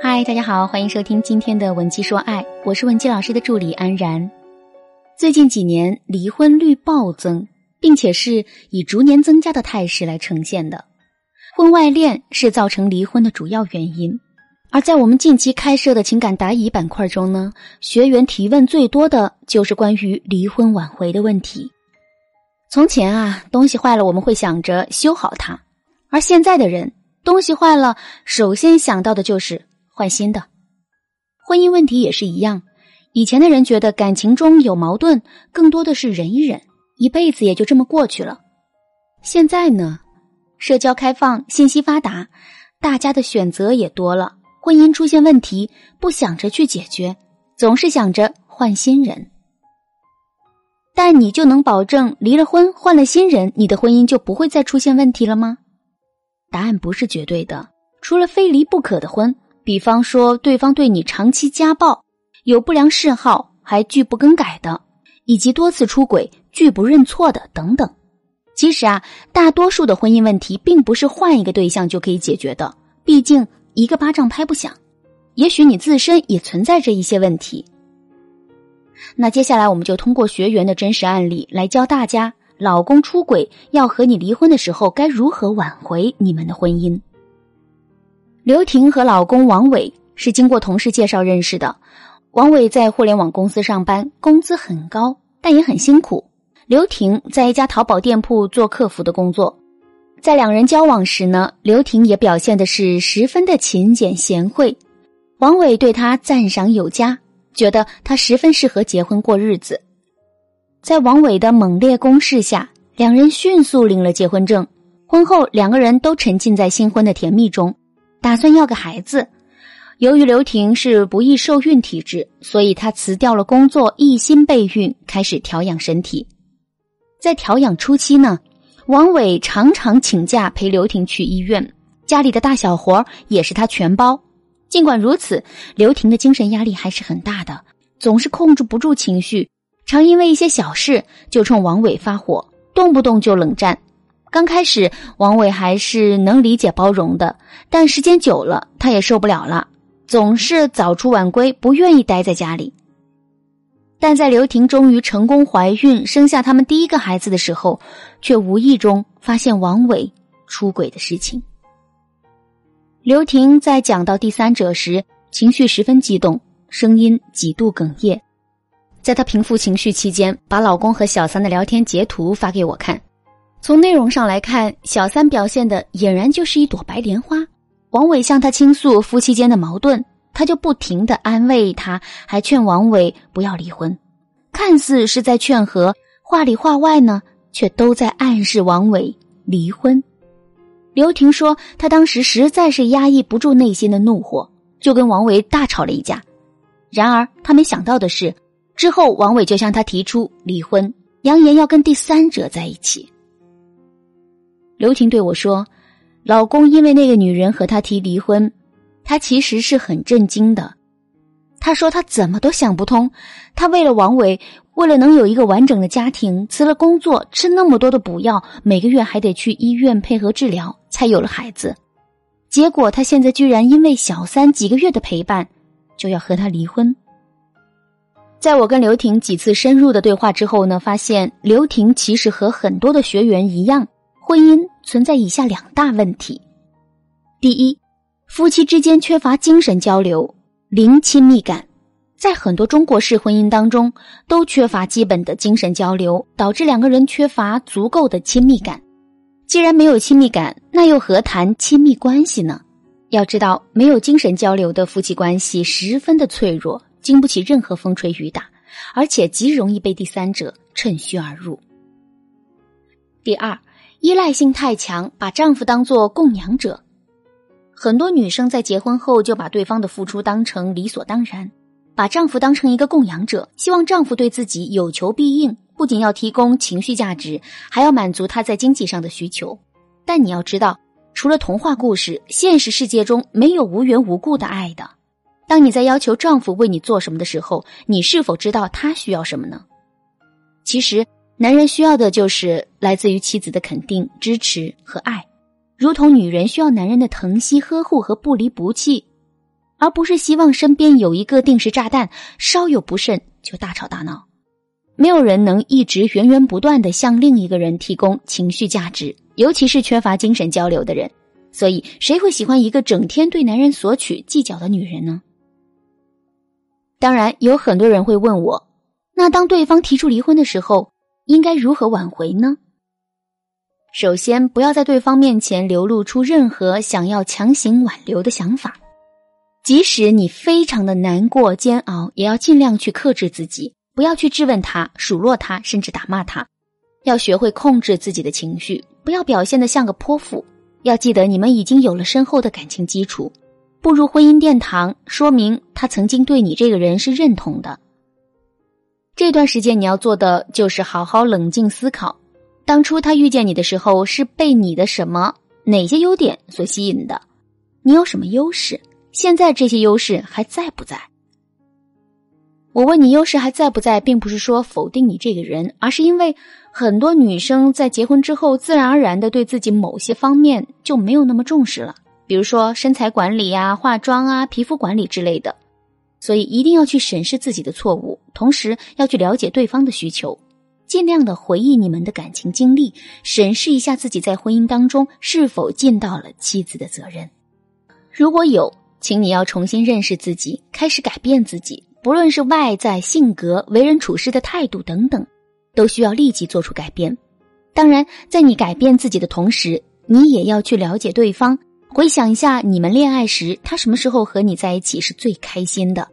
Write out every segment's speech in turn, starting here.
嗨，大家好，欢迎收听今天的《文姬说爱》，我是文姬老师的助理安然。最近几年离婚率暴增，并且是以逐年增加的态势来呈现的。婚外恋是造成离婚的主要原因，而在我们近期开设的情感答疑板块中呢，学员提问最多的就是关于离婚挽回的问题。从前啊，东西坏了我们会想着修好它，而现在的人。东西坏了，首先想到的就是换新的。婚姻问题也是一样，以前的人觉得感情中有矛盾，更多的是忍一忍，一辈子也就这么过去了。现在呢，社交开放，信息发达，大家的选择也多了。婚姻出现问题，不想着去解决，总是想着换新人。但你就能保证离了婚换了新人，你的婚姻就不会再出现问题了吗？答案不是绝对的，除了非离不可的婚，比方说对方对你长期家暴、有不良嗜好还拒不更改的，以及多次出轨拒不认错的等等。其实啊，大多数的婚姻问题并不是换一个对象就可以解决的，毕竟一个巴掌拍不响。也许你自身也存在着一些问题。那接下来我们就通过学员的真实案例来教大家。老公出轨要和你离婚的时候，该如何挽回你们的婚姻？刘婷和老公王伟是经过同事介绍认识的。王伟在互联网公司上班，工资很高，但也很辛苦。刘婷在一家淘宝店铺做客服的工作。在两人交往时呢，刘婷也表现的是十分的勤俭贤惠。王伟对她赞赏有加，觉得她十分适合结婚过日子。在王伟的猛烈攻势下，两人迅速领了结婚证。婚后，两个人都沉浸在新婚的甜蜜中，打算要个孩子。由于刘婷是不易受孕体质，所以她辞掉了工作，一心备孕，开始调养身体。在调养初期呢，王伟常常请假陪刘婷去医院，家里的大小活也是他全包。尽管如此，刘婷的精神压力还是很大的，总是控制不住情绪。常因为一些小事就冲王伟发火，动不动就冷战。刚开始，王伟还是能理解包容的，但时间久了，他也受不了了，总是早出晚归，不愿意待在家里。但在刘婷终于成功怀孕，生下他们第一个孩子的时候，却无意中发现王伟出轨的事情。刘婷在讲到第三者时，情绪十分激动，声音几度哽咽。在她平复情绪期间，把老公和小三的聊天截图发给我看。从内容上来看，小三表现的俨然就是一朵白莲花。王伟向她倾诉夫妻间的矛盾，她就不停的安慰他，还劝王伟不要离婚，看似是在劝和，话里话外呢，却都在暗示王伟离婚。刘婷说，她当时实在是压抑不住内心的怒火，就跟王伟大吵了一架。然而，她没想到的是。之后，王伟就向她提出离婚，扬言要跟第三者在一起。刘婷对我说：“老公因为那个女人和他提离婚，他其实是很震惊的。他说他怎么都想不通，他为了王伟，为了能有一个完整的家庭，辞了工作，吃那么多的补药，每个月还得去医院配合治疗，才有了孩子。结果他现在居然因为小三几个月的陪伴，就要和他离婚。”在我跟刘婷几次深入的对话之后呢，发现刘婷其实和很多的学员一样，婚姻存在以下两大问题：第一，夫妻之间缺乏精神交流，零亲密感。在很多中国式婚姻当中，都缺乏基本的精神交流，导致两个人缺乏足够的亲密感。既然没有亲密感，那又何谈亲密关系呢？要知道，没有精神交流的夫妻关系十分的脆弱。经不起任何风吹雨打，而且极容易被第三者趁虚而入。第二，依赖性太强，把丈夫当做供养者。很多女生在结婚后就把对方的付出当成理所当然，把丈夫当成一个供养者，希望丈夫对自己有求必应，不仅要提供情绪价值，还要满足他在经济上的需求。但你要知道，除了童话故事，现实世界中没有无缘无故的爱的。当你在要求丈夫为你做什么的时候，你是否知道他需要什么呢？其实，男人需要的就是来自于妻子的肯定、支持和爱，如同女人需要男人的疼惜、呵护和不离不弃。而不是希望身边有一个定时炸弹，稍有不慎就大吵大闹。没有人能一直源源不断的向另一个人提供情绪价值，尤其是缺乏精神交流的人。所以，谁会喜欢一个整天对男人索取、计较的女人呢？当然，有很多人会问我，那当对方提出离婚的时候，应该如何挽回呢？首先，不要在对方面前流露出任何想要强行挽留的想法，即使你非常的难过、煎熬，也要尽量去克制自己。不要去质问他、数落他，甚至打骂他，要学会控制自己的情绪，不要表现的像个泼妇。要记得，你们已经有了深厚的感情基础，步入婚姻殿堂，说明他曾经对你这个人是认同的。这段时间你要做的就是好好冷静思考，当初他遇见你的时候是被你的什么、哪些优点所吸引的？你有什么优势？现在这些优势还在不在？我问你优势还在不在，并不是说否定你这个人，而是因为很多女生在结婚之后，自然而然的对自己某些方面就没有那么重视了，比如说身材管理呀、化妆啊、皮肤管理之类的。所以一定要去审视自己的错误，同时要去了解对方的需求，尽量的回忆你们的感情经历，审视一下自己在婚姻当中是否尽到了妻子的责任。如果有，请你要重新认识自己，开始改变自己。不论是外在性格、为人处事的态度等等，都需要立即做出改变。当然，在你改变自己的同时，你也要去了解对方，回想一下你们恋爱时，他什么时候和你在一起是最开心的，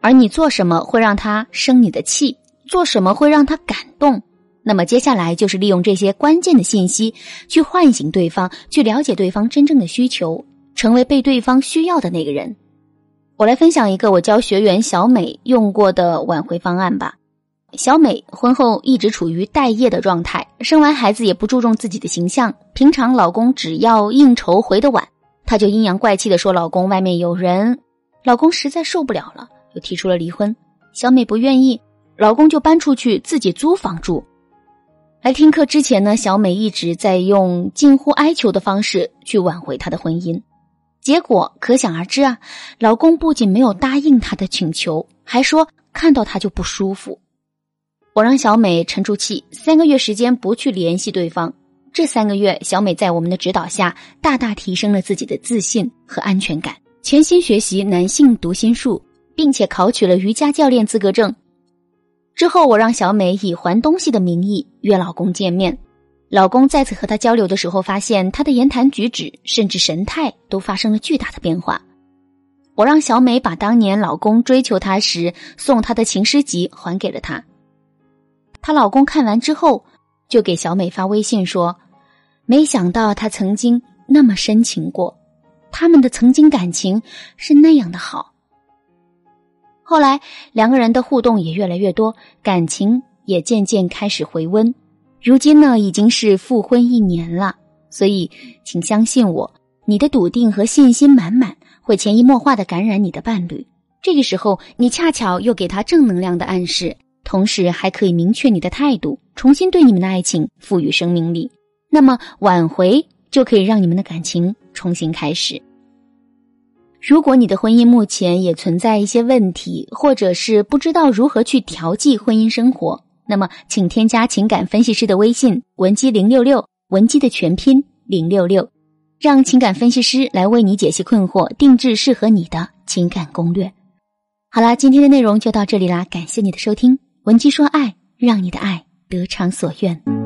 而你做什么会让他生你的气，做什么会让他感动。那么接下来就是利用这些关键的信息，去唤醒对方，去了解对方真正的需求，成为被对方需要的那个人。我来分享一个我教学员小美用过的挽回方案吧。小美婚后一直处于待业的状态，生完孩子也不注重自己的形象。平常老公只要应酬回的晚，她就阴阳怪气的说老公外面有人。老公实在受不了了，又提出了离婚。小美不愿意，老公就搬出去自己租房住。来听课之前呢，小美一直在用近乎哀求的方式去挽回她的婚姻。结果可想而知啊！老公不仅没有答应她的请求，还说看到她就不舒服。我让小美沉住气，三个月时间不去联系对方。这三个月，小美在我们的指导下，大大提升了自己的自信和安全感，全心学习男性读心术，并且考取了瑜伽教练资格证。之后，我让小美以还东西的名义约老公见面。老公再次和她交流的时候，发现她的言谈举止甚至神态都发生了巨大的变化。我让小美把当年老公追求她时送她的情诗集还给了她。她老公看完之后，就给小美发微信说：“没想到他曾经那么深情过，他们的曾经感情是那样的好。”后来两个人的互动也越来越多，感情也渐渐开始回温。如今呢，已经是复婚一年了，所以请相信我，你的笃定和信心满满，会潜移默化的感染你的伴侣。这个时候，你恰巧又给他正能量的暗示，同时还可以明确你的态度，重新对你们的爱情赋予生命力。那么，挽回就可以让你们的感情重新开始。如果你的婚姻目前也存在一些问题，或者是不知道如何去调剂婚姻生活。那么，请添加情感分析师的微信文姬零六六，文姬的全拼零六六，让情感分析师来为你解析困惑，定制适合你的情感攻略。好啦，今天的内容就到这里啦，感谢你的收听，文姬说爱，让你的爱得偿所愿。